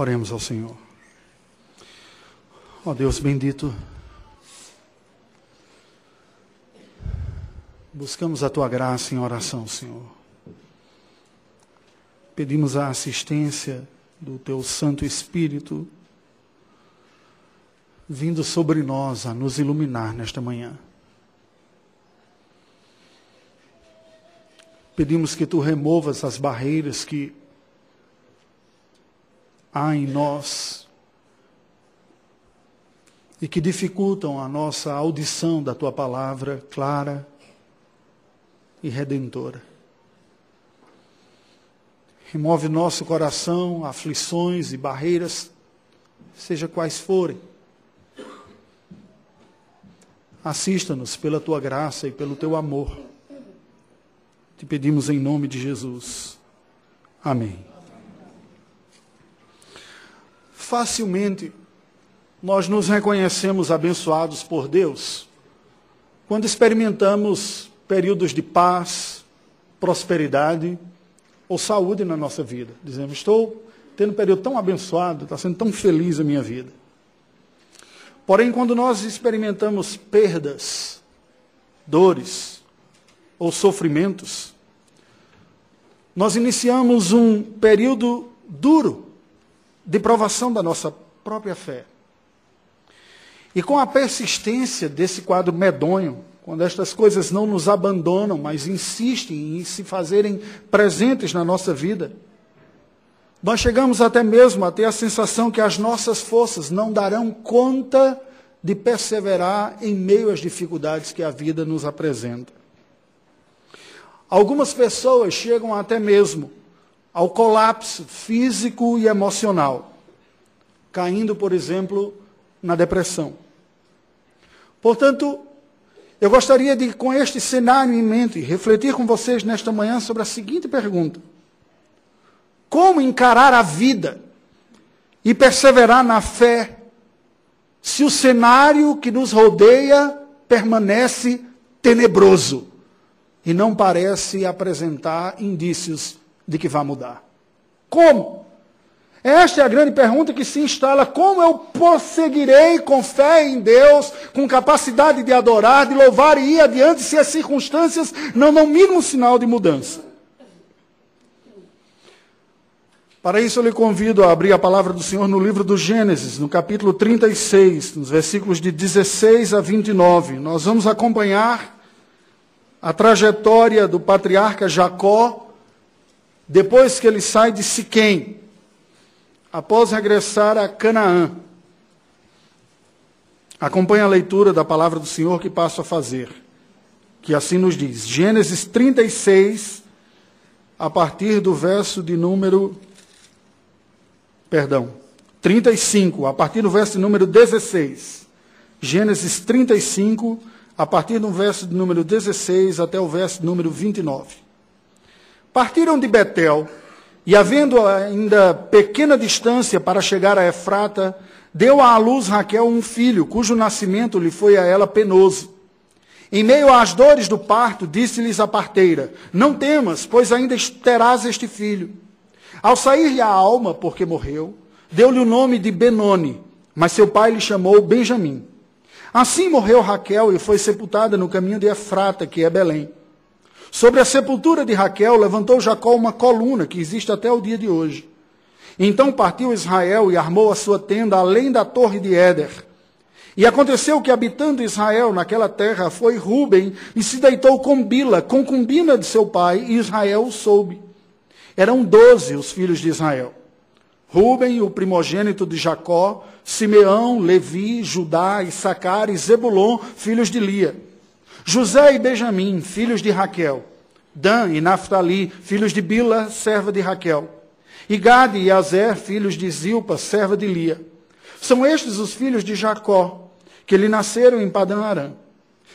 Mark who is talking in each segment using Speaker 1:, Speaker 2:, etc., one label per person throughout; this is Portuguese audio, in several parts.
Speaker 1: Oremos ao Senhor. Ó Deus bendito, buscamos a tua graça em oração, Senhor. Pedimos a assistência do teu Santo Espírito vindo sobre nós a nos iluminar nesta manhã. Pedimos que tu removas as barreiras que há em nós e que dificultam a nossa audição da tua palavra clara e redentora. Remove nosso coração aflições e barreiras, seja quais forem. Assista-nos pela tua graça e pelo teu amor. Te pedimos em nome de Jesus. Amém. Facilmente nós nos reconhecemos abençoados por Deus quando experimentamos períodos de paz, prosperidade ou saúde na nossa vida. Dizemos, estou tendo um período tão abençoado, está sendo tão feliz a minha vida. Porém, quando nós experimentamos perdas, dores ou sofrimentos, nós iniciamos um período duro de provação da nossa própria fé. E com a persistência desse quadro medonho, quando estas coisas não nos abandonam, mas insistem em se fazerem presentes na nossa vida, nós chegamos até mesmo a ter a sensação que as nossas forças não darão conta de perseverar em meio às dificuldades que a vida nos apresenta. Algumas pessoas chegam até mesmo ao colapso físico e emocional, caindo, por exemplo, na depressão. Portanto, eu gostaria de, com este cenário em mente, refletir com vocês nesta manhã sobre a seguinte pergunta: Como encarar a vida e perseverar na fé se o cenário que nos rodeia permanece tenebroso e não parece apresentar indícios de que vai mudar. Como? Esta é a grande pergunta que se instala: como eu prosseguirei com fé em Deus, com capacidade de adorar, de louvar e ir adiante se as circunstâncias não dão mínimo sinal de mudança? Para isso, eu lhe convido a abrir a palavra do Senhor no livro do Gênesis, no capítulo 36, nos versículos de 16 a 29. Nós vamos acompanhar a trajetória do patriarca Jacó depois que ele sai de Siquém, após regressar a Canaã. Acompanhe a leitura da palavra do Senhor que passo a fazer, que assim nos diz. Gênesis 36, a partir do verso de número. Perdão, 35, a partir do verso de número 16. Gênesis 35, a partir do verso de número 16 até o verso de número 29. Partiram de Betel, e havendo ainda pequena distância para chegar a Efrata, deu à luz Raquel um filho, cujo nascimento lhe foi a ela penoso. Em meio às dores do parto, disse-lhes a parteira: Não temas, pois ainda terás este filho. Ao sair-lhe a alma, porque morreu, deu-lhe o nome de Benoni, mas seu pai lhe chamou Benjamim. Assim morreu Raquel e foi sepultada no caminho de Efrata, que é Belém. Sobre a sepultura de Raquel, levantou Jacó uma coluna que existe até o dia de hoje. Então partiu Israel e armou a sua tenda além da torre de Éder. E aconteceu que, habitando Israel naquela terra, foi Ruben e se deitou com Bila, concubina de seu pai, e Israel o soube. Eram doze os filhos de Israel. Ruben, o primogênito de Jacó, Simeão, Levi, Judá, Issacar e Zebulon, filhos de Lia. José e Benjamim, filhos de Raquel. Dan e Naphtali, filhos de Bila, serva de Raquel. E Gade e Azer, filhos de Zilpa, serva de Lia. São estes os filhos de Jacó, que lhe nasceram em Padã Arã.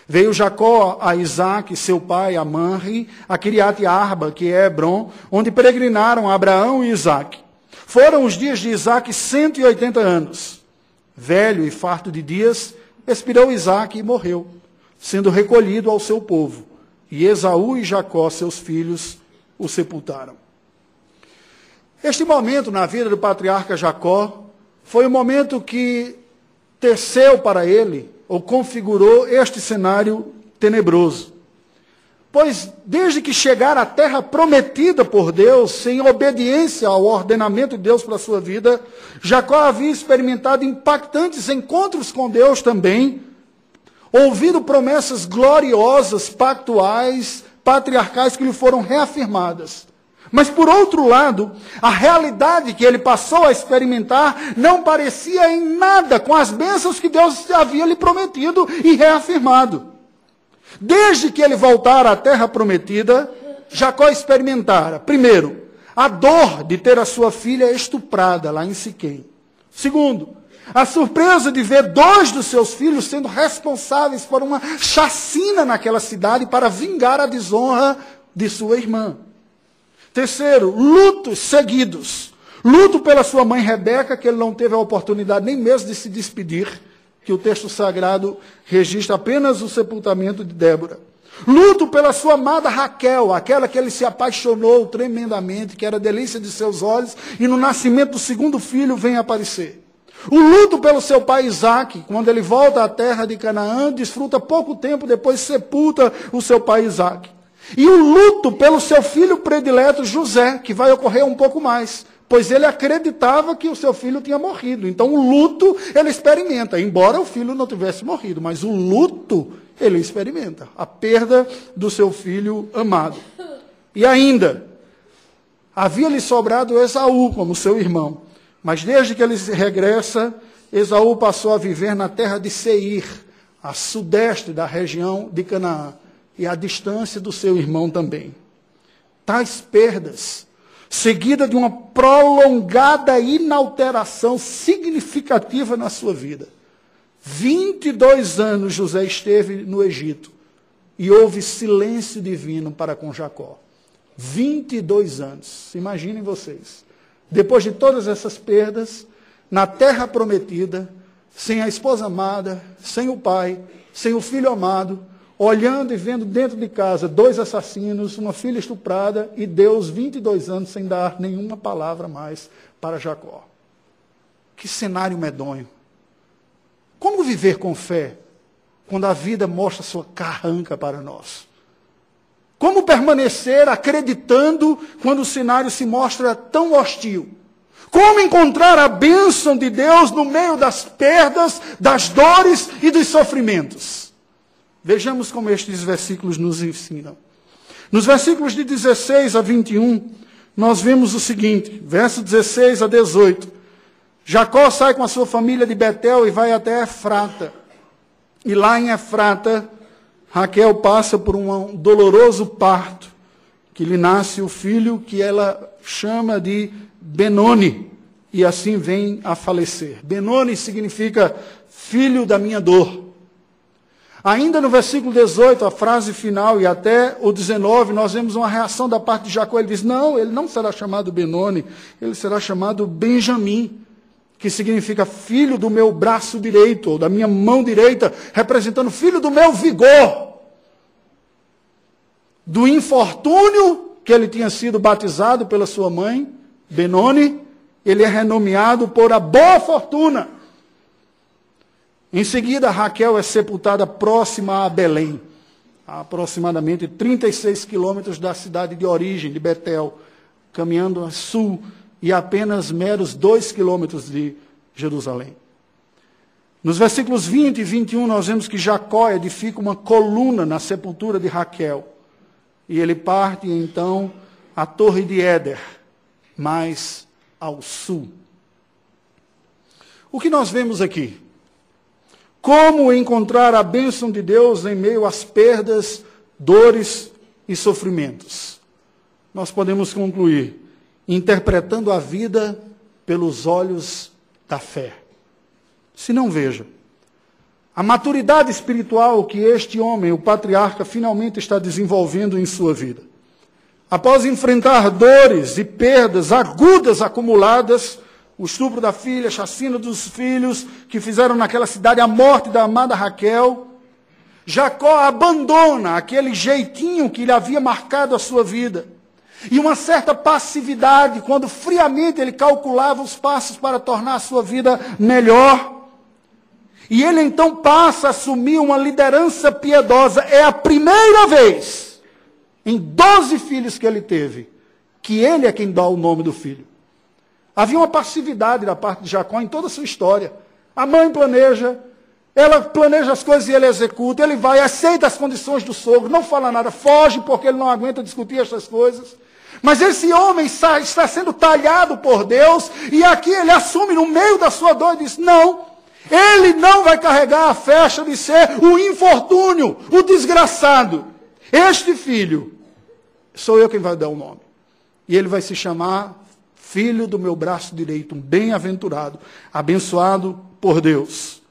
Speaker 1: Veio Jacó a Isaac, seu pai, a Manri, a Kiriat Arba, que é Hebron, onde peregrinaram Abraão e Isaac. Foram os dias de Isaac 180 anos. Velho e farto de dias, expirou Isaac e morreu sendo recolhido ao seu povo. E Esaú e Jacó, seus filhos, o sepultaram. Este momento na vida do patriarca Jacó foi o momento que teceu para ele, ou configurou este cenário tenebroso. Pois desde que chegar à terra prometida por Deus, sem obediência ao ordenamento de Deus para a sua vida, Jacó havia experimentado impactantes encontros com Deus também, ouvido promessas gloriosas, pactuais, patriarcais que lhe foram reafirmadas. Mas, por outro lado, a realidade que ele passou a experimentar não parecia em nada com as bênçãos que Deus havia lhe prometido e reafirmado. Desde que ele voltara à terra prometida, Jacó experimentara, primeiro, a dor de ter a sua filha estuprada lá em Siquém. Segundo, a surpresa de ver dois dos seus filhos sendo responsáveis por uma chacina naquela cidade para vingar a desonra de sua irmã. Terceiro, lutos seguidos. Luto pela sua mãe Rebeca, que ele não teve a oportunidade nem mesmo de se despedir, que o texto sagrado registra apenas o sepultamento de Débora. Luto pela sua amada Raquel, aquela que ele se apaixonou tremendamente, que era a delícia de seus olhos, e no nascimento do segundo filho vem aparecer. O luto pelo seu pai Isaac, quando ele volta à terra de Canaã, desfruta pouco tempo depois sepulta o seu pai Isaac. E o luto pelo seu filho predileto José, que vai ocorrer um pouco mais, pois ele acreditava que o seu filho tinha morrido. Então o luto ele experimenta, embora o filho não tivesse morrido, mas o luto ele experimenta, a perda do seu filho amado. E ainda, havia-lhe sobrado Esaú como seu irmão, mas desde que ele regressa, Esaú passou a viver na terra de Seir, a sudeste da região de Canaã e a distância do seu irmão também. Tais perdas, seguida de uma prolongada inalteração significativa na sua vida. 22 anos José esteve no Egito e houve silêncio divino para com Jacó. 22 anos. Imaginem vocês. Depois de todas essas perdas, na terra prometida, sem a esposa amada, sem o pai, sem o filho amado, olhando e vendo dentro de casa dois assassinos, uma filha estuprada e Deus 22 anos sem dar nenhuma palavra mais para Jacó. Que cenário medonho. Como viver com fé quando a vida mostra sua carranca para nós? Como permanecer acreditando quando o cenário se mostra tão hostil? Como encontrar a bênção de Deus no meio das perdas, das dores e dos sofrimentos? Vejamos como estes versículos nos ensinam. Nos versículos de 16 a 21, nós vemos o seguinte, verso 16 a 18. Jacó sai com a sua família de Betel e vai até Efrata. E lá em Efrata, Raquel passa por um doloroso parto, que lhe nasce o filho que ela chama de Benoni, e assim vem a falecer. Benoni significa filho da minha dor. Ainda no versículo 18, a frase final, e até o 19, nós vemos uma reação da parte de Jacó. Ele diz: Não, ele não será chamado Benoni, ele será chamado Benjamim, que significa filho do meu braço direito, ou da minha mão direita, representando filho do meu vigor. Do infortúnio que ele tinha sido batizado pela sua mãe, Benoni, ele é renomeado por a boa fortuna. Em seguida, Raquel é sepultada próxima a Belém, a aproximadamente 36 quilômetros da cidade de origem, de Betel, caminhando a sul e apenas meros dois quilômetros de Jerusalém. Nos versículos 20 e 21, nós vemos que Jacó edifica uma coluna na sepultura de Raquel. E ele parte então à torre de Éder, mais ao sul. O que nós vemos aqui? Como encontrar a bênção de Deus em meio às perdas, dores e sofrimentos? Nós podemos concluir interpretando a vida pelos olhos da fé. Se não veja, a maturidade espiritual que este homem, o patriarca, finalmente está desenvolvendo em sua vida. Após enfrentar dores e perdas agudas acumuladas, o estupro da filha, a chacina dos filhos, que fizeram naquela cidade a morte da amada Raquel. Jacó abandona aquele jeitinho que lhe havia marcado a sua vida. e uma certa passividade, quando friamente ele calculava os passos para tornar a sua vida melhor. E ele então passa a assumir uma liderança piedosa. É a primeira vez, em 12 filhos que ele teve, que ele é quem dá o nome do filho. Havia uma passividade da parte de Jacó em toda a sua história. A mãe planeja, ela planeja as coisas e ele executa, ele vai, aceita as condições do sogro, não fala nada, foge porque ele não aguenta discutir essas coisas. Mas esse homem está, está sendo talhado por Deus, e aqui ele assume no meio da sua dor e diz: Não, ele não vai carregar a festa de ser o infortúnio, o desgraçado. Este filho, sou eu quem vai dar o nome. E ele vai se chamar filho do meu braço direito, um bem-aventurado, abençoado por Deus.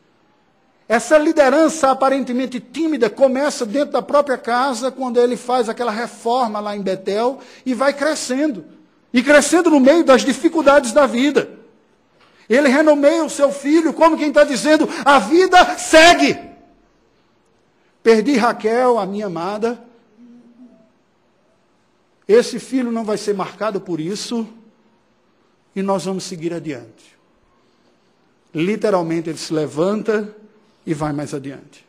Speaker 1: Essa liderança aparentemente tímida começa dentro da própria casa, quando ele faz aquela reforma lá em Betel e vai crescendo. E crescendo no meio das dificuldades da vida. Ele renomeia o seu filho, como quem está dizendo: a vida segue. Perdi Raquel, a minha amada. Esse filho não vai ser marcado por isso. E nós vamos seguir adiante. Literalmente, ele se levanta e vai mais adiante.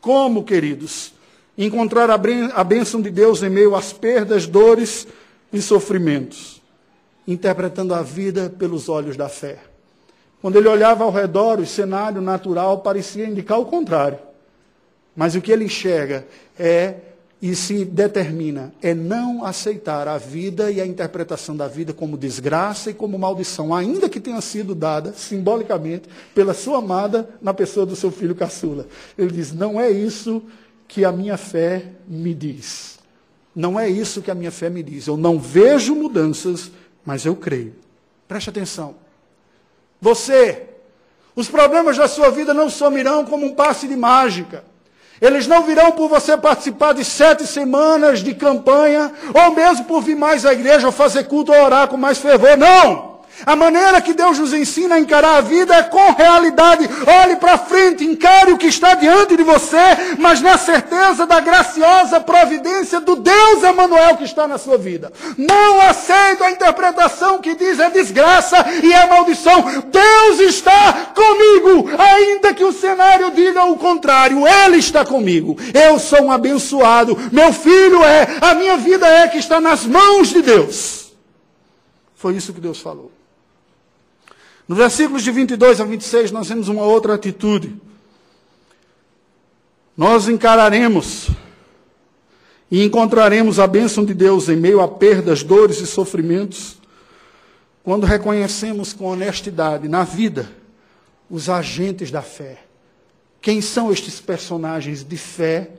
Speaker 1: Como, queridos, encontrar a bênção de Deus em meio às perdas, dores e sofrimentos? Interpretando a vida pelos olhos da fé. Quando ele olhava ao redor, o cenário natural parecia indicar o contrário. Mas o que ele enxerga é e se determina é não aceitar a vida e a interpretação da vida como desgraça e como maldição, ainda que tenha sido dada simbolicamente pela sua amada na pessoa do seu filho caçula. Ele diz: "Não é isso que a minha fé me diz. Não é isso que a minha fé me diz. Eu não vejo mudanças mas eu creio. Preste atenção. Você, os problemas da sua vida não sumirão como um passe de mágica. Eles não virão por você participar de sete semanas de campanha, ou mesmo por vir mais à igreja, ou fazer culto, ou orar com mais fervor. Não! A maneira que Deus nos ensina a encarar a vida é com realidade. Olhe para frente, encare o que está diante de você, mas na certeza da graciosa providência do Deus Emanuel que está na sua vida. Não aceito a interpretação que diz é desgraça e é maldição. Deus está comigo, ainda que o cenário diga o contrário. Ele está comigo. Eu sou um abençoado. Meu filho é, a minha vida é que está nas mãos de Deus. Foi isso que Deus falou. No versículos de 22 a 26, nós vemos uma outra atitude. Nós encararemos e encontraremos a bênção de Deus em meio a perdas, dores e sofrimentos, quando reconhecemos com honestidade na vida os agentes da fé. Quem são estes personagens de fé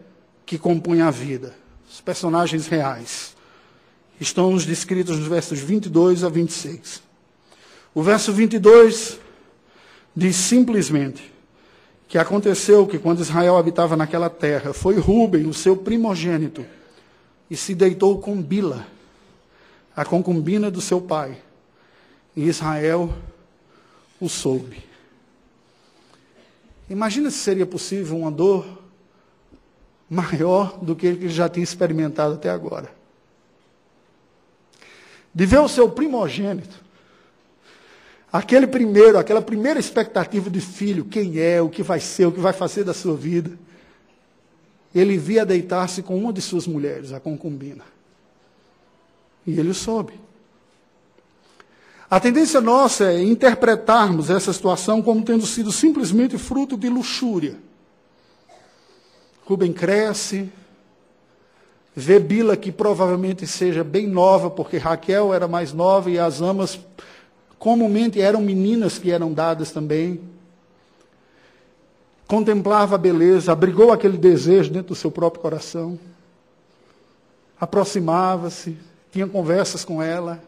Speaker 1: que compõem a vida? Os personagens reais. Estão descritos nos versos 22 a 26. O verso 22 diz simplesmente que aconteceu que quando Israel habitava naquela terra, foi Ruben, o seu primogênito, e se deitou com Bila, a concubina do seu pai. E Israel o soube. Imagina se seria possível uma dor maior do que ele já tinha experimentado até agora. De ver o seu primogênito Aquele primeiro, aquela primeira expectativa de filho, quem é, o que vai ser, o que vai fazer da sua vida. Ele via deitar-se com uma de suas mulheres, a concubina. E ele o soube. A tendência nossa é interpretarmos essa situação como tendo sido simplesmente fruto de luxúria. Rubem cresce, vê Bila que provavelmente seja bem nova, porque Raquel era mais nova e as amas Comumente eram meninas que eram dadas também. Contemplava a beleza, abrigou aquele desejo dentro do seu próprio coração. Aproximava-se, tinha conversas com ela.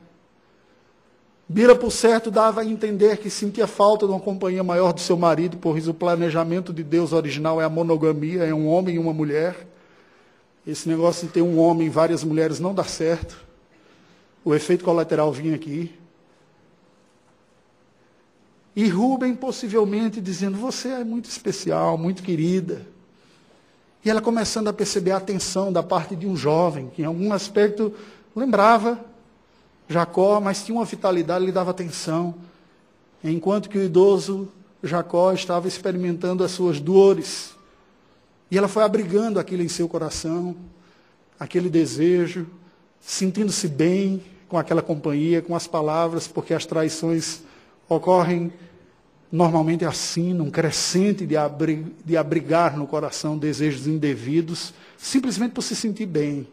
Speaker 1: Bira, por certo, dava a entender que sentia falta de uma companhia maior do seu marido, pois o planejamento de Deus original é a monogamia, é um homem e uma mulher. Esse negócio de ter um homem e várias mulheres não dá certo. O efeito colateral vinha aqui. E Rubem possivelmente dizendo: Você é muito especial, muito querida. E ela começando a perceber a atenção da parte de um jovem, que em algum aspecto lembrava Jacó, mas tinha uma vitalidade, lhe dava atenção. Enquanto que o idoso Jacó estava experimentando as suas dores. E ela foi abrigando aquilo em seu coração, aquele desejo, sentindo-se bem com aquela companhia, com as palavras, porque as traições ocorrem normalmente assim, num crescente de, de abrigar no coração desejos indevidos, simplesmente por se sentir bem.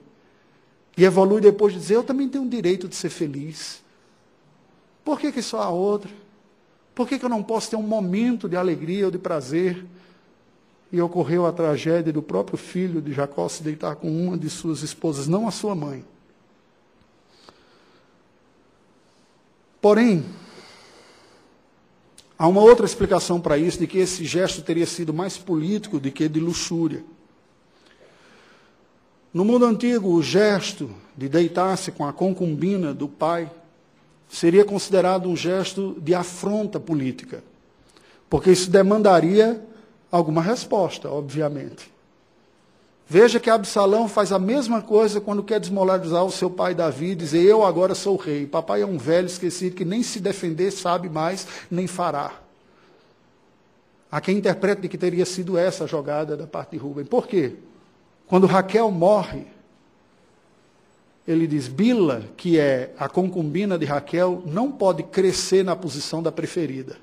Speaker 1: E evolui depois de dizer: Eu também tenho o direito de ser feliz. Por que, que só a outra? Por que, que eu não posso ter um momento de alegria ou de prazer? E ocorreu a tragédia do próprio filho de Jacó se deitar com uma de suas esposas, não a sua mãe. Porém, há uma outra explicação para isso, de que esse gesto teria sido mais político do que de luxúria. No mundo antigo, o gesto de deitar-se com a concubina do pai seria considerado um gesto de afronta política, porque isso demandaria alguma resposta, obviamente. Veja que Absalão faz a mesma coisa quando quer desmoralizar o seu pai Davi, dizer eu agora sou rei. Papai é um velho esquecido que nem se defender sabe mais, nem fará. Há quem interprete que teria sido essa a jogada da parte de Rubem. Por quê? Quando Raquel morre, ele diz: Bila, que é a concubina de Raquel, não pode crescer na posição da preferida.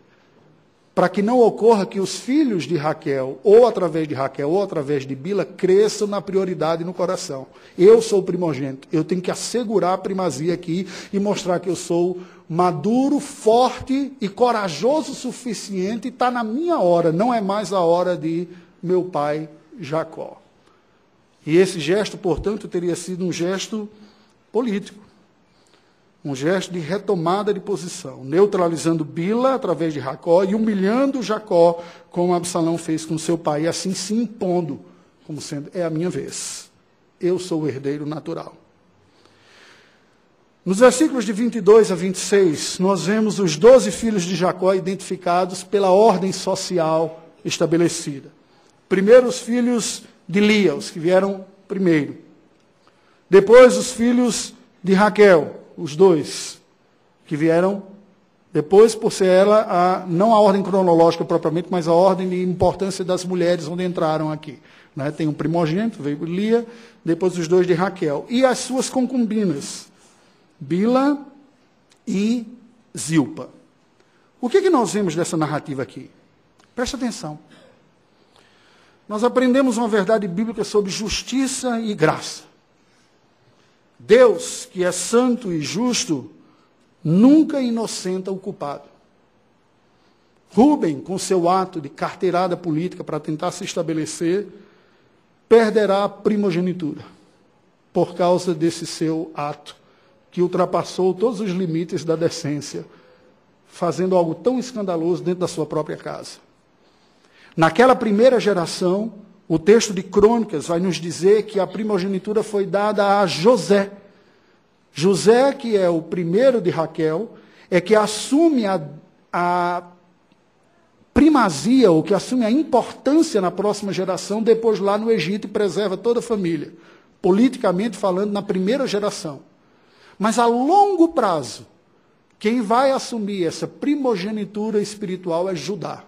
Speaker 1: Para que não ocorra que os filhos de Raquel, ou através de Raquel, ou através de Bila, cresçam na prioridade no coração. Eu sou o primogênito. Eu tenho que assegurar a primazia aqui e mostrar que eu sou maduro, forte e corajoso o suficiente. Está na minha hora, não é mais a hora de meu pai Jacó. E esse gesto, portanto, teria sido um gesto político. Um gesto de retomada de posição, neutralizando Bila através de Jacó e humilhando Jacó, como Absalão fez com seu pai, e assim se impondo, como sendo, é a minha vez. Eu sou o herdeiro natural. Nos versículos de 22 a 26, nós vemos os doze filhos de Jacó identificados pela ordem social estabelecida. Primeiro, os filhos de Lia, os que vieram primeiro. Depois os filhos de Raquel, os dois, que vieram depois, por ser ela, a, não a ordem cronológica propriamente, mas a ordem de importância das mulheres onde entraram aqui. Né? Tem um primogênito, veio Lia, depois os dois de Raquel. E as suas concubinas, Bila e Zilpa. O que, que nós vemos dessa narrativa aqui? Presta atenção. Nós aprendemos uma verdade bíblica sobre justiça e graça. Deus, que é santo e justo, nunca inocenta o culpado. Rubem, com seu ato de carteirada política para tentar se estabelecer, perderá a primogenitura por causa desse seu ato, que ultrapassou todos os limites da decência, fazendo algo tão escandaloso dentro da sua própria casa. Naquela primeira geração, o texto de Crônicas vai nos dizer que a primogenitura foi dada a José. José, que é o primeiro de Raquel, é que assume a, a primazia, ou que assume a importância na próxima geração, depois lá no Egito e preserva toda a família. Politicamente falando, na primeira geração. Mas a longo prazo, quem vai assumir essa primogenitura espiritual é Judá.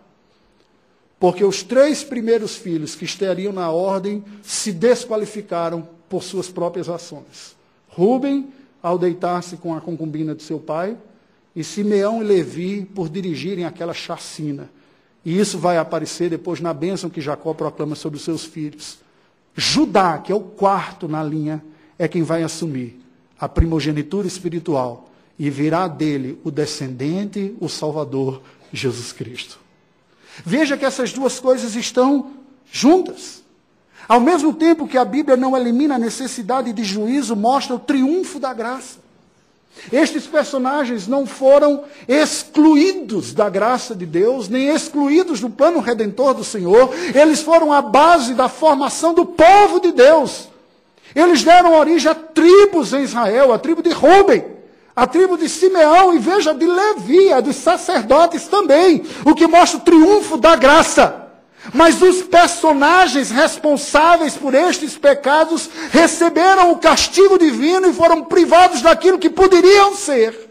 Speaker 1: Porque os três primeiros filhos que estariam na ordem se desqualificaram por suas próprias ações. Rubem, ao deitar-se com a concubina de seu pai, e Simeão e Levi por dirigirem aquela chacina. E isso vai aparecer depois na bênção que Jacó proclama sobre os seus filhos. Judá, que é o quarto na linha, é quem vai assumir a primogenitura espiritual e virá dele o descendente, o Salvador, Jesus Cristo. Veja que essas duas coisas estão juntas. Ao mesmo tempo que a Bíblia não elimina a necessidade de juízo, mostra o triunfo da graça. Estes personagens não foram excluídos da graça de Deus, nem excluídos do plano redentor do Senhor, eles foram a base da formação do povo de Deus. Eles deram origem a tribos em Israel, a tribo de Ruben a tribo de Simeão e veja de Levi, a dos sacerdotes também, o que mostra o triunfo da graça. Mas os personagens responsáveis por estes pecados receberam o castigo divino e foram privados daquilo que poderiam ser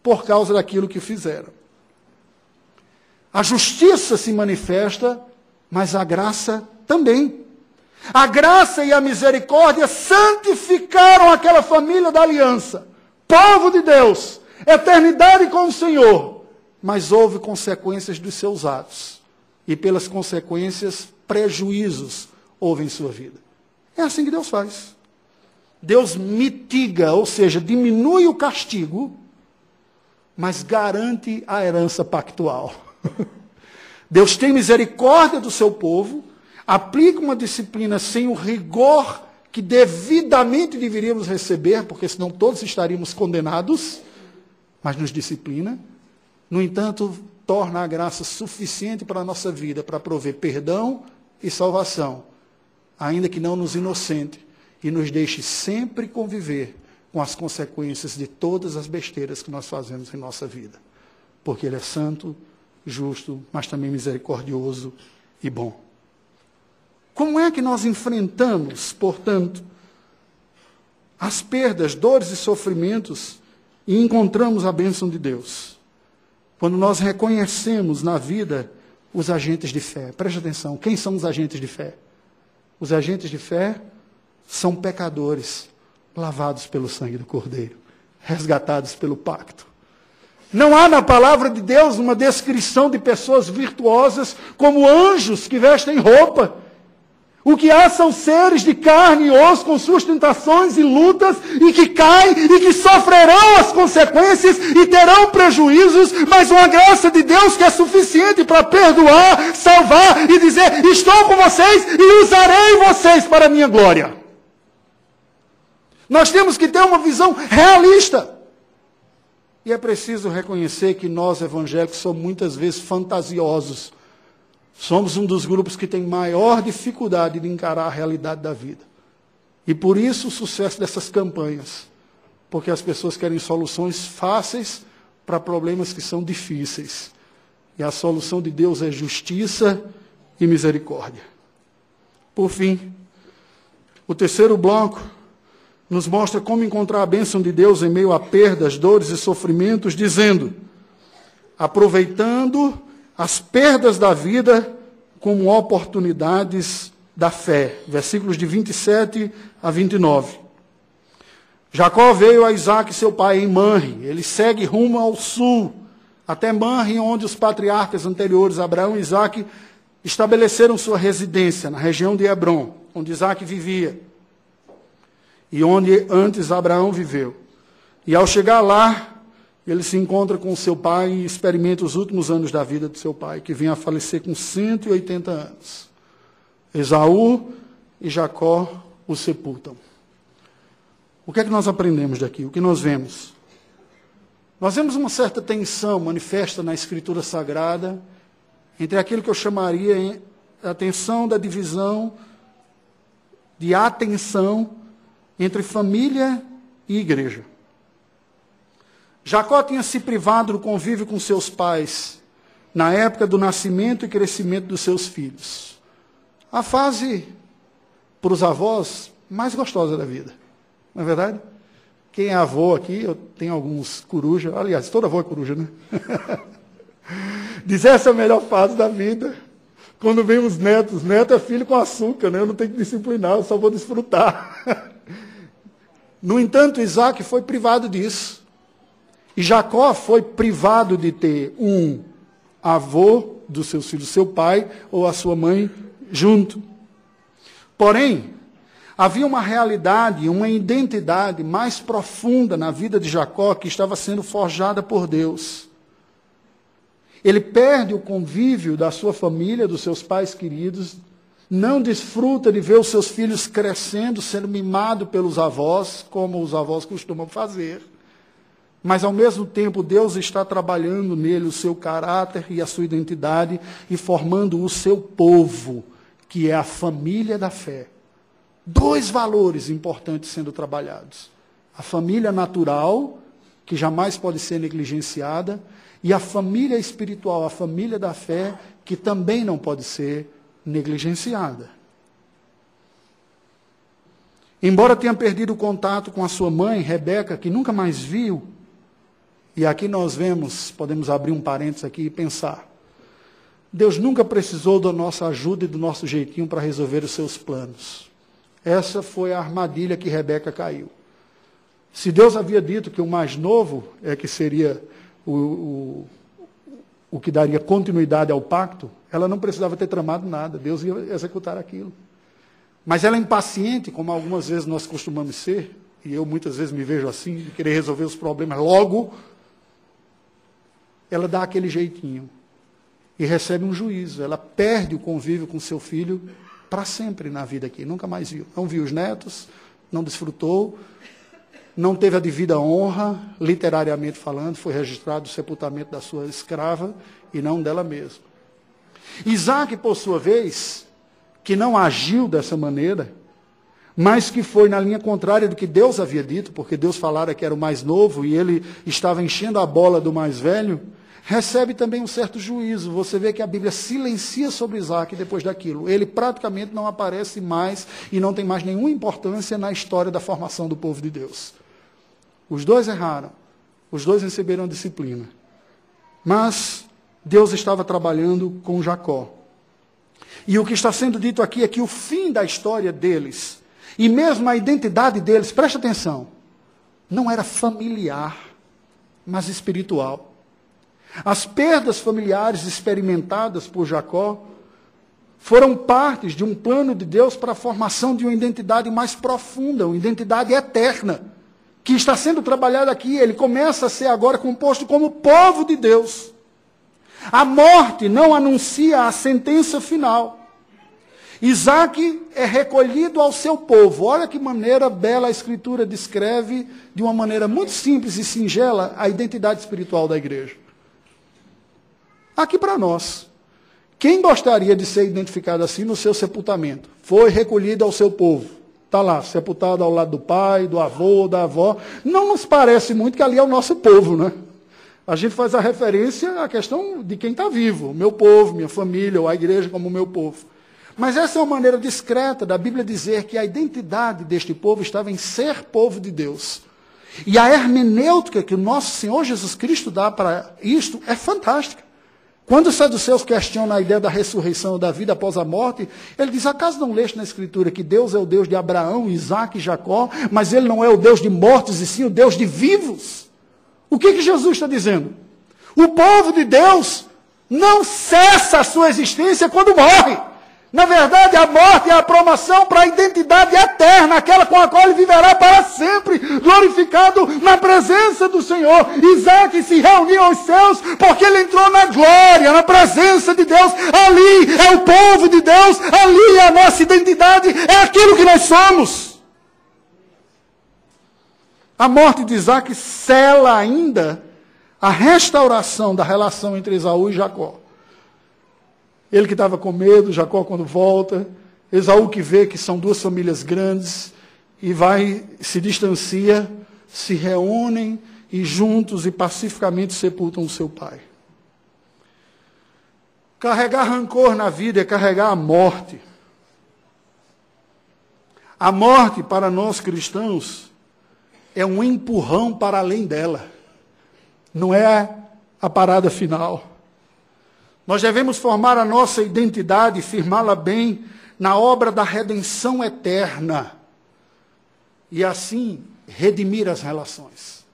Speaker 1: por causa daquilo que fizeram. A justiça se manifesta, mas a graça também. A graça e a misericórdia santificaram aquela família da aliança, povo de Deus, eternidade com o Senhor. Mas houve consequências dos seus atos, e pelas consequências, prejuízos houve em sua vida. É assim que Deus faz. Deus mitiga, ou seja, diminui o castigo, mas garante a herança pactual. Deus tem misericórdia do seu povo, aplica uma disciplina sem o rigor que devidamente deveríamos receber, porque senão todos estaríamos condenados, mas nos disciplina. No entanto, torna a graça suficiente para a nossa vida, para prover perdão e salvação, ainda que não nos inocente, e nos deixe sempre conviver com as consequências de todas as besteiras que nós fazemos em nossa vida. Porque Ele é santo, justo, mas também misericordioso e bom. Como é que nós enfrentamos, portanto, as perdas, dores e sofrimentos e encontramos a bênção de Deus? Quando nós reconhecemos na vida os agentes de fé. Preste atenção, quem são os agentes de fé? Os agentes de fé são pecadores lavados pelo sangue do Cordeiro, resgatados pelo pacto. Não há na palavra de Deus uma descrição de pessoas virtuosas como anjos que vestem roupa o que há são seres de carne e osso com suas tentações e lutas e que caem e que sofrerão as consequências e terão prejuízos, mas uma graça de Deus que é suficiente para perdoar, salvar e dizer: Estou com vocês e usarei vocês para a minha glória. Nós temos que ter uma visão realista. E é preciso reconhecer que nós evangélicos somos muitas vezes fantasiosos Somos um dos grupos que tem maior dificuldade de encarar a realidade da vida. E por isso o sucesso dessas campanhas. Porque as pessoas querem soluções fáceis para problemas que são difíceis. E a solução de Deus é justiça e misericórdia. Por fim, o terceiro bloco nos mostra como encontrar a bênção de Deus em meio a perdas, dores e sofrimentos, dizendo: aproveitando as perdas da vida como oportunidades da fé. Versículos de 27 a 29. Jacó veio a Isaac, seu pai, em Manre. Ele segue rumo ao sul, até Manre, onde os patriarcas anteriores, Abraão e Isaac, estabeleceram sua residência, na região de Hebron, onde Isaac vivia. E onde antes Abraão viveu. E ao chegar lá, ele se encontra com seu pai e experimenta os últimos anos da vida de seu pai, que vinha a falecer com 180 anos. Esaú e Jacó o sepultam. O que é que nós aprendemos daqui? O que nós vemos? Nós vemos uma certa tensão manifesta na Escritura Sagrada entre aquilo que eu chamaria a tensão da divisão de atenção entre família e igreja. Jacó tinha se privado do convívio com seus pais na época do nascimento e crescimento dos seus filhos. A fase, para os avós, mais gostosa da vida. Não é verdade? Quem é avô aqui, eu tenho alguns corujas, aliás, toda avó é coruja, né? Diz essa é a melhor fase da vida. Quando vem os netos, neto é filho com açúcar, né? Eu não tenho que disciplinar, eu só vou desfrutar. No entanto, Isaac foi privado disso. E Jacó foi privado de ter um avô dos seus filhos, seu pai ou a sua mãe junto. Porém, havia uma realidade, uma identidade mais profunda na vida de Jacó que estava sendo forjada por Deus. Ele perde o convívio da sua família, dos seus pais queridos, não desfruta de ver os seus filhos crescendo, sendo mimado pelos avós, como os avós costumam fazer. Mas ao mesmo tempo, Deus está trabalhando nele o seu caráter e a sua identidade e formando o seu povo, que é a família da fé. Dois valores importantes sendo trabalhados: a família natural, que jamais pode ser negligenciada, e a família espiritual, a família da fé, que também não pode ser negligenciada. Embora tenha perdido o contato com a sua mãe, Rebeca, que nunca mais viu, e aqui nós vemos, podemos abrir um parênteses aqui e pensar. Deus nunca precisou da nossa ajuda e do nosso jeitinho para resolver os seus planos. Essa foi a armadilha que Rebeca caiu. Se Deus havia dito que o mais novo é que seria o, o, o que daria continuidade ao pacto, ela não precisava ter tramado nada, Deus ia executar aquilo. Mas ela é impaciente, como algumas vezes nós costumamos ser, e eu muitas vezes me vejo assim, querer resolver os problemas logo, ela dá aquele jeitinho e recebe um juízo. Ela perde o convívio com seu filho para sempre na vida aqui, nunca mais viu. Não viu os netos, não desfrutou, não teve a devida honra, literariamente falando, foi registrado o sepultamento da sua escrava e não dela mesma. Isaac, por sua vez, que não agiu dessa maneira, mas que foi na linha contrária do que Deus havia dito, porque Deus falara que era o mais novo e ele estava enchendo a bola do mais velho, recebe também um certo juízo. Você vê que a Bíblia silencia sobre Isaac depois daquilo. Ele praticamente não aparece mais e não tem mais nenhuma importância na história da formação do povo de Deus. Os dois erraram, os dois receberam disciplina. Mas Deus estava trabalhando com Jacó. E o que está sendo dito aqui é que o fim da história deles, e mesmo a identidade deles, preste atenção, não era familiar, mas espiritual. As perdas familiares experimentadas por Jacó foram partes de um plano de Deus para a formação de uma identidade mais profunda, uma identidade eterna, que está sendo trabalhada aqui. Ele começa a ser agora composto como povo de Deus. A morte não anuncia a sentença final. Isaac é recolhido ao seu povo. Olha que maneira bela a Escritura descreve, de uma maneira muito simples e singela, a identidade espiritual da igreja aqui para nós. Quem gostaria de ser identificado assim no seu sepultamento? Foi recolhido ao seu povo. Está lá, sepultado ao lado do pai, do avô, da avó. Não nos parece muito que ali é o nosso povo, né? A gente faz a referência à questão de quem está vivo, meu povo, minha família, ou a igreja como meu povo. Mas essa é uma maneira discreta da Bíblia dizer que a identidade deste povo estava em ser povo de Deus. E a hermenêutica que o nosso Senhor Jesus Cristo dá para isto é fantástica. Quando os saduceus questionam a ideia da ressurreição da vida após a morte, ele diz: acaso não leste na Escritura que Deus é o Deus de Abraão, Isaac e Jacó, mas ele não é o Deus de mortos e sim o Deus de vivos? O que, que Jesus está dizendo? O povo de Deus não cessa a sua existência quando morre. Na verdade, a morte é a promoção para a identidade eterna, aquela com a qual ele viverá para sempre, glorificado na presença do Senhor. Isaac se reuniu aos céus porque ele entrou na glória, na presença de Deus. Ali é o povo de Deus, ali é a nossa identidade, é aquilo que nós somos. A morte de Isaac cela ainda a restauração da relação entre Esaú e Jacó. Ele que estava com medo, Jacó quando volta, Esaú que vê que são duas famílias grandes e vai, se distancia, se reúnem e juntos e pacificamente sepultam o seu pai. Carregar rancor na vida é carregar a morte. A morte para nós cristãos é um empurrão para além dela. Não é a parada final. Nós devemos formar a nossa identidade, firmá-la bem na obra da redenção eterna e assim redimir as relações.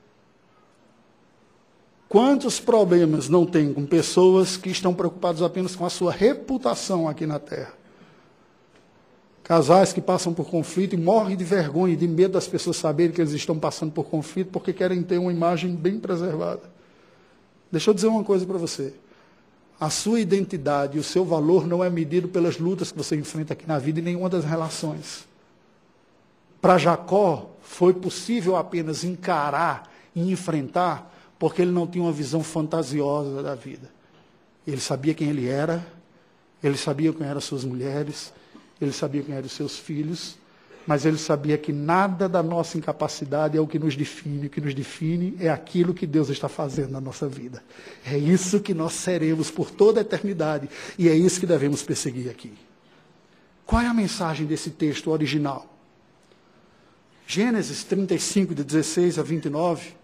Speaker 1: Quantos problemas não tem com pessoas que estão preocupadas apenas com a sua reputação aqui na terra? Casais que passam por conflito e morrem de vergonha e de medo das pessoas saberem que eles estão passando por conflito porque querem ter uma imagem bem preservada. Deixa eu dizer uma coisa para você. A sua identidade e o seu valor não é medido pelas lutas que você enfrenta aqui na vida e nenhuma das relações. Para Jacó, foi possível apenas encarar e enfrentar porque ele não tinha uma visão fantasiosa da vida. Ele sabia quem ele era, ele sabia quem eram suas mulheres, ele sabia quem eram seus filhos, mas ele sabia que nada da nossa incapacidade é o que nos define. O que nos define é aquilo que Deus está fazendo na nossa vida. É isso que nós seremos por toda a eternidade. E é isso que devemos perseguir aqui. Qual é a mensagem desse texto original? Gênesis 35, de 16 a 29,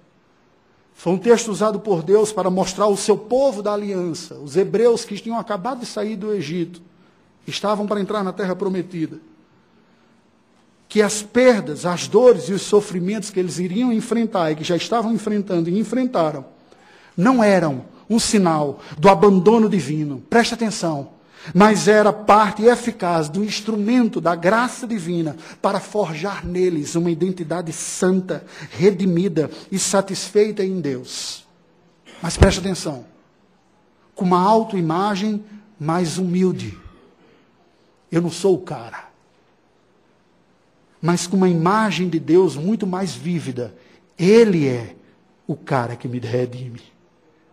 Speaker 1: foi um texto usado por Deus para mostrar o seu povo da aliança, os hebreus que tinham acabado de sair do Egito, estavam para entrar na terra prometida. Que as perdas, as dores e os sofrimentos que eles iriam enfrentar e que já estavam enfrentando e enfrentaram, não eram um sinal do abandono divino. Preste atenção mas era parte eficaz do instrumento da graça divina para forjar neles uma identidade santa, redimida e satisfeita em Deus. Mas preste atenção, com uma autoimagem mais humilde. Eu não sou o cara. Mas com uma imagem de Deus muito mais vívida. Ele é o cara que me redime,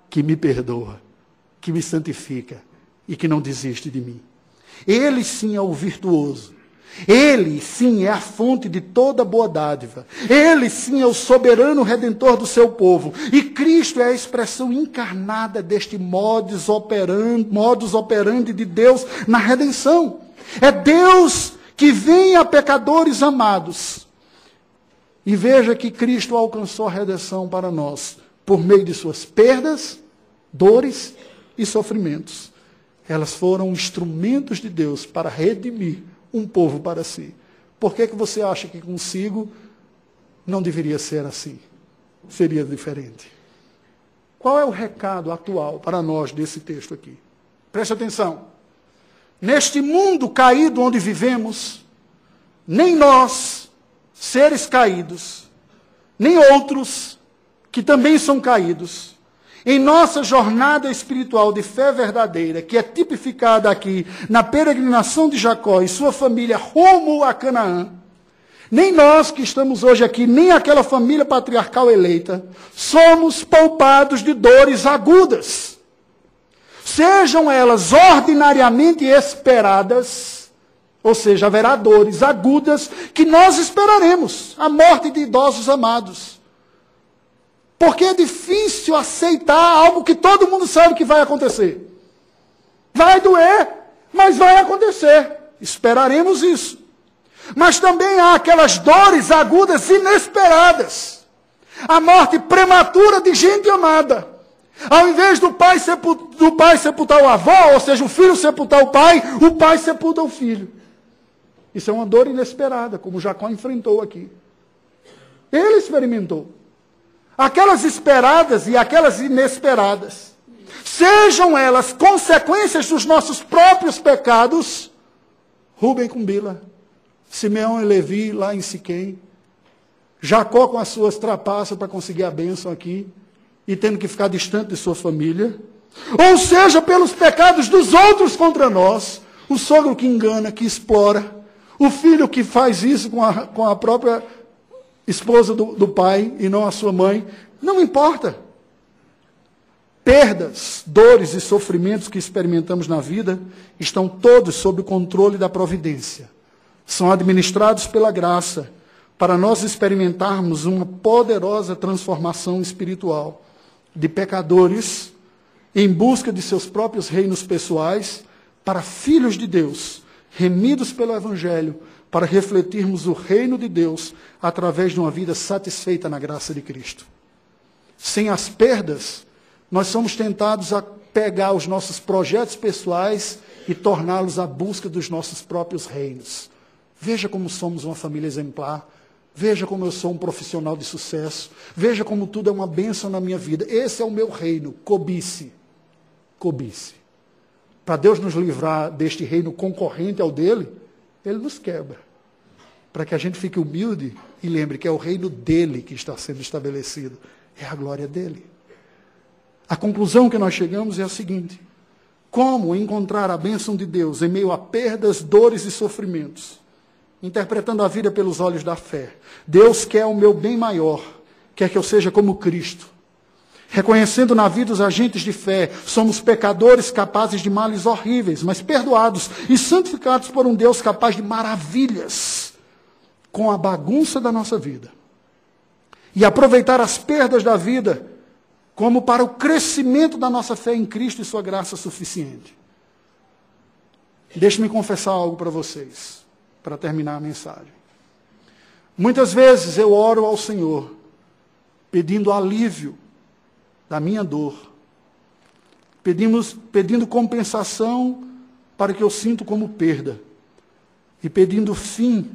Speaker 1: que me perdoa, que me santifica e que não desiste de mim. Ele sim é o virtuoso. Ele sim é a fonte de toda boa dádiva. Ele sim é o soberano redentor do seu povo. E Cristo é a expressão encarnada deste modus operandi, modus operandi de Deus na redenção. É Deus que vem a pecadores amados. E veja que Cristo alcançou a redenção para nós por meio de suas perdas, dores e sofrimentos elas foram instrumentos de Deus para redimir um povo para si. Por que, que você acha que consigo não deveria ser assim? Seria diferente. Qual é o recado atual para nós desse texto aqui? Preste atenção. Neste mundo caído onde vivemos, nem nós, seres caídos, nem outros que também são caídos, em nossa jornada espiritual de fé verdadeira, que é tipificada aqui na peregrinação de Jacó e sua família rumo a Canaã, nem nós que estamos hoje aqui, nem aquela família patriarcal eleita, somos poupados de dores agudas. Sejam elas ordinariamente esperadas, ou seja, haverá dores agudas que nós esperaremos a morte de idosos amados porque é difícil aceitar algo que todo mundo sabe que vai acontecer. Vai doer, mas vai acontecer. Esperaremos isso. Mas também há aquelas dores agudas inesperadas. A morte prematura de gente amada. Ao invés do pai, do pai sepultar o avô, ou seja, o filho sepultar o pai, o pai sepulta o filho. Isso é uma dor inesperada, como Jacó enfrentou aqui. Ele experimentou aquelas esperadas e aquelas inesperadas, sejam elas consequências dos nossos próprios pecados, Rubem com Bila, Simeão e Levi lá em Siquém, Jacó com as suas trapaças para conseguir a bênção aqui, e tendo que ficar distante de sua família, ou seja, pelos pecados dos outros contra nós, o sogro que engana, que explora, o filho que faz isso com a, com a própria esposa do, do pai e não a sua mãe, não importa. Perdas, dores e sofrimentos que experimentamos na vida estão todos sob o controle da providência. São administrados pela graça para nós experimentarmos uma poderosa transformação espiritual de pecadores em busca de seus próprios reinos pessoais para filhos de Deus, remidos pelo Evangelho, para refletirmos o reino de Deus através de uma vida satisfeita na graça de Cristo. Sem as perdas, nós somos tentados a pegar os nossos projetos pessoais e torná-los a busca dos nossos próprios reinos. Veja como somos uma família exemplar. Veja como eu sou um profissional de sucesso. Veja como tudo é uma bênção na minha vida. Esse é o meu reino, cobice. Cobice. Para Deus nos livrar deste reino concorrente ao dele, ele nos quebra. Para que a gente fique humilde e lembre que é o reino dele que está sendo estabelecido. É a glória dele. A conclusão que nós chegamos é a seguinte: como encontrar a bênção de Deus em meio a perdas, dores e sofrimentos? Interpretando a vida pelos olhos da fé. Deus quer o meu bem maior, quer que eu seja como Cristo. Reconhecendo na vida os agentes de fé, somos pecadores capazes de males horríveis, mas perdoados e santificados por um Deus capaz de maravilhas com a bagunça da nossa vida. E aproveitar as perdas da vida como para o crescimento da nossa fé em Cristo e sua graça suficiente. Deixe-me confessar algo para vocês, para terminar a mensagem. Muitas vezes eu oro ao Senhor, pedindo alívio da minha dor, pedimos, pedindo compensação para que eu sinto como perda, e pedindo fim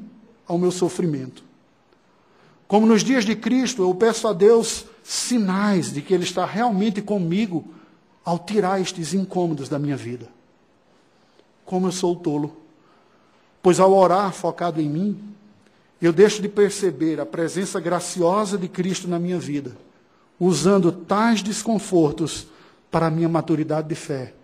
Speaker 1: ao meu sofrimento. Como nos dias de Cristo, eu peço a Deus sinais de que Ele está realmente comigo ao tirar estes incômodos da minha vida como eu sou tolo. Pois ao orar focado em mim, eu deixo de perceber a presença graciosa de Cristo na minha vida, usando tais desconfortos para a minha maturidade de fé.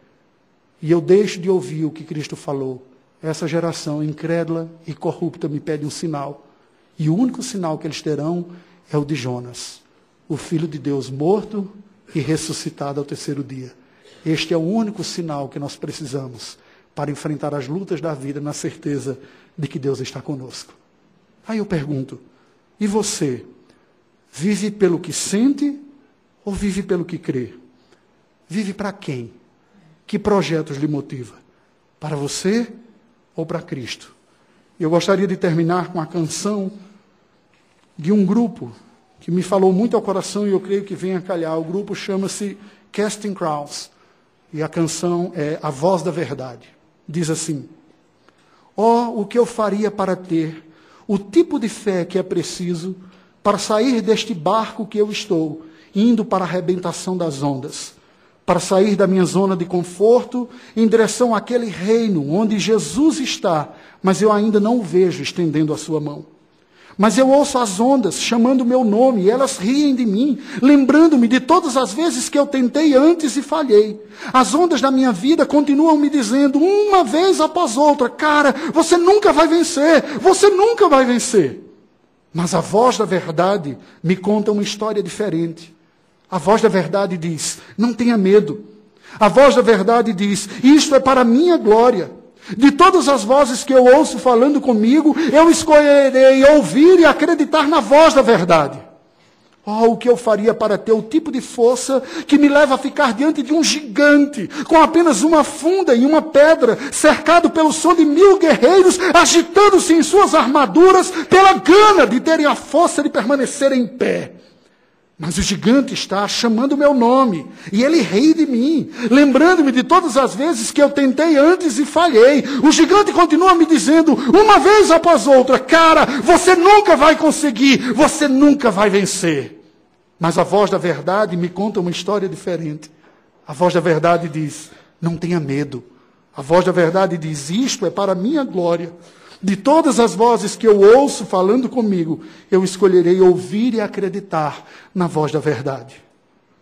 Speaker 1: E eu deixo de ouvir o que Cristo falou. Essa geração incrédula e corrupta me pede um sinal. E o único sinal que eles terão é o de Jonas, o Filho de Deus morto e ressuscitado ao terceiro dia. Este é o único sinal que nós precisamos para enfrentar as lutas da vida na certeza de que Deus está conosco. Aí eu pergunto: e você? Vive pelo que sente ou vive pelo que crê? Vive para quem? Que projetos lhe motiva? Para você ou para Cristo? Eu gostaria de terminar com a canção de um grupo que me falou muito ao coração e eu creio que vem a calhar. O grupo chama-se Casting Crowns e a canção é A Voz da Verdade diz assim: oh, o que eu faria para ter o tipo de fé que é preciso para sair deste barco que eu estou, indo para a arrebentação das ondas, para sair da minha zona de conforto em direção àquele reino onde Jesus está, mas eu ainda não o vejo estendendo a sua mão. Mas eu ouço as ondas chamando meu nome, e elas riem de mim, lembrando-me de todas as vezes que eu tentei antes e falhei. As ondas da minha vida continuam me dizendo, uma vez após outra, cara, você nunca vai vencer, você nunca vai vencer. Mas a voz da verdade me conta uma história diferente. A voz da verdade diz: não tenha medo. A voz da verdade diz: isto é para a minha glória. De todas as vozes que eu ouço falando comigo, eu escolherei ouvir e acreditar na voz da verdade. Oh, o que eu faria para ter o tipo de força que me leva a ficar diante de um gigante, com apenas uma funda e uma pedra, cercado pelo som de mil guerreiros, agitando-se em suas armaduras, pela gana de terem a força de permanecer em pé. Mas o gigante está chamando o meu nome, e ele ri de mim, lembrando-me de todas as vezes que eu tentei antes e falhei. O gigante continua me dizendo, uma vez após outra, cara, você nunca vai conseguir, você nunca vai vencer. Mas a voz da verdade me conta uma história diferente. A voz da verdade diz: não tenha medo. A voz da verdade diz: isto é para a minha glória. De todas as vozes que eu ouço falando comigo, eu escolherei ouvir e acreditar na voz da verdade.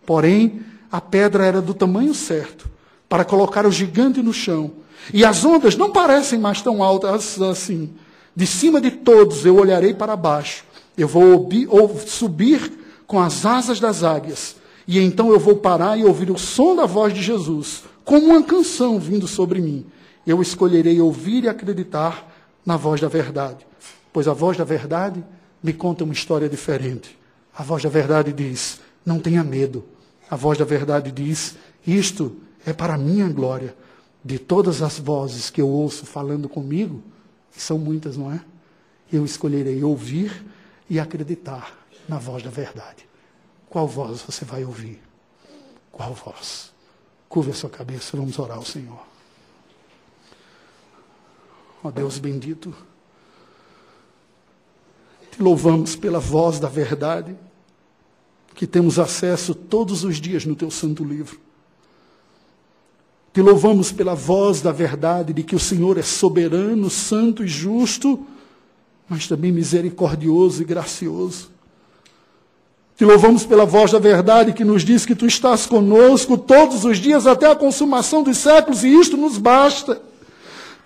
Speaker 1: Porém, a pedra era do tamanho certo para colocar o gigante no chão. E as ondas não parecem mais tão altas assim. De cima de todos eu olharei para baixo. Eu vou ou subir com as asas das águias. E então eu vou parar e ouvir o som da voz de Jesus, como uma canção vindo sobre mim. Eu escolherei ouvir e acreditar na voz da verdade. Pois a voz da verdade me conta uma história diferente. A voz da verdade diz: não tenha medo. A voz da verdade diz: isto é para a minha glória. De todas as vozes que eu ouço falando comigo, são muitas, não é? Eu escolherei ouvir e acreditar na voz da verdade. Qual voz você vai ouvir? Qual voz? Curva a sua cabeça, vamos orar ao Senhor. Ó Deus bendito, te louvamos pela voz da verdade, que temos acesso todos os dias no teu santo livro. Te louvamos pela voz da verdade de que o Senhor é soberano, santo e justo, mas também misericordioso e gracioso. Te louvamos pela voz da verdade que nos diz que tu estás conosco todos os dias até a consumação dos séculos e isto nos basta.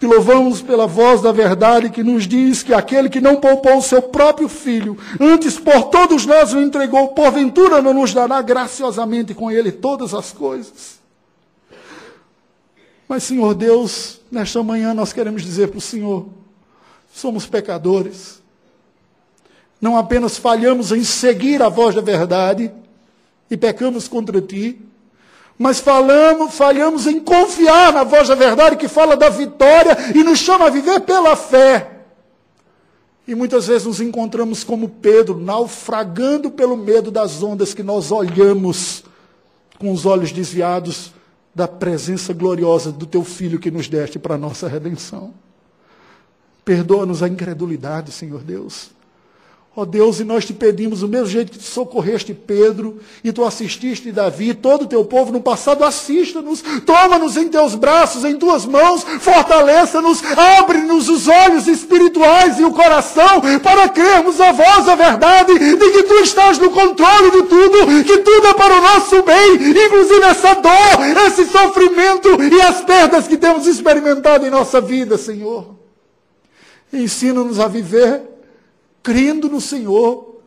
Speaker 1: Te louvamos pela voz da verdade que nos diz que aquele que não poupou o seu próprio filho, antes por todos nós o entregou, porventura não nos dará graciosamente com ele todas as coisas. Mas, Senhor Deus, nesta manhã nós queremos dizer para o Senhor: somos pecadores. Não apenas falhamos em seguir a voz da verdade e pecamos contra ti, Mas falamos, falhamos em confiar na voz da verdade que fala da vitória e nos chama a viver pela fé. E muitas vezes nos encontramos como Pedro, naufragando pelo medo das ondas que nós olhamos com os olhos desviados da presença gloriosa do teu filho que nos deste para a nossa redenção. Perdoa-nos a incredulidade, Senhor Deus. Ó oh Deus, e nós te pedimos, o mesmo jeito que tu socorreste Pedro, e tu assististe Davi, todo o teu povo no passado, assista-nos, toma-nos em teus braços, em tuas mãos, fortaleça-nos, abre-nos os olhos espirituais e o coração, para crermos a voz a verdade, de que tu estás no controle de tudo, que tudo é para o nosso bem, inclusive essa dor, esse sofrimento e as perdas que temos experimentado em nossa vida, Senhor. Ensina-nos a viver crendo no Senhor.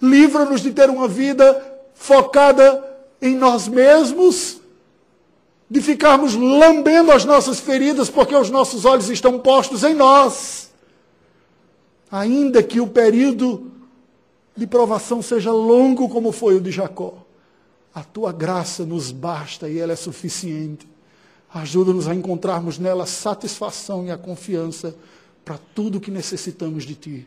Speaker 1: Livra-nos de ter uma vida focada em nós mesmos, de ficarmos lambendo as nossas feridas porque os nossos olhos estão postos em nós. Ainda que o período de provação seja longo como foi o de Jacó, a tua graça nos basta e ela é suficiente. Ajuda-nos a encontrarmos nela a satisfação e a confiança para tudo o que necessitamos de ti.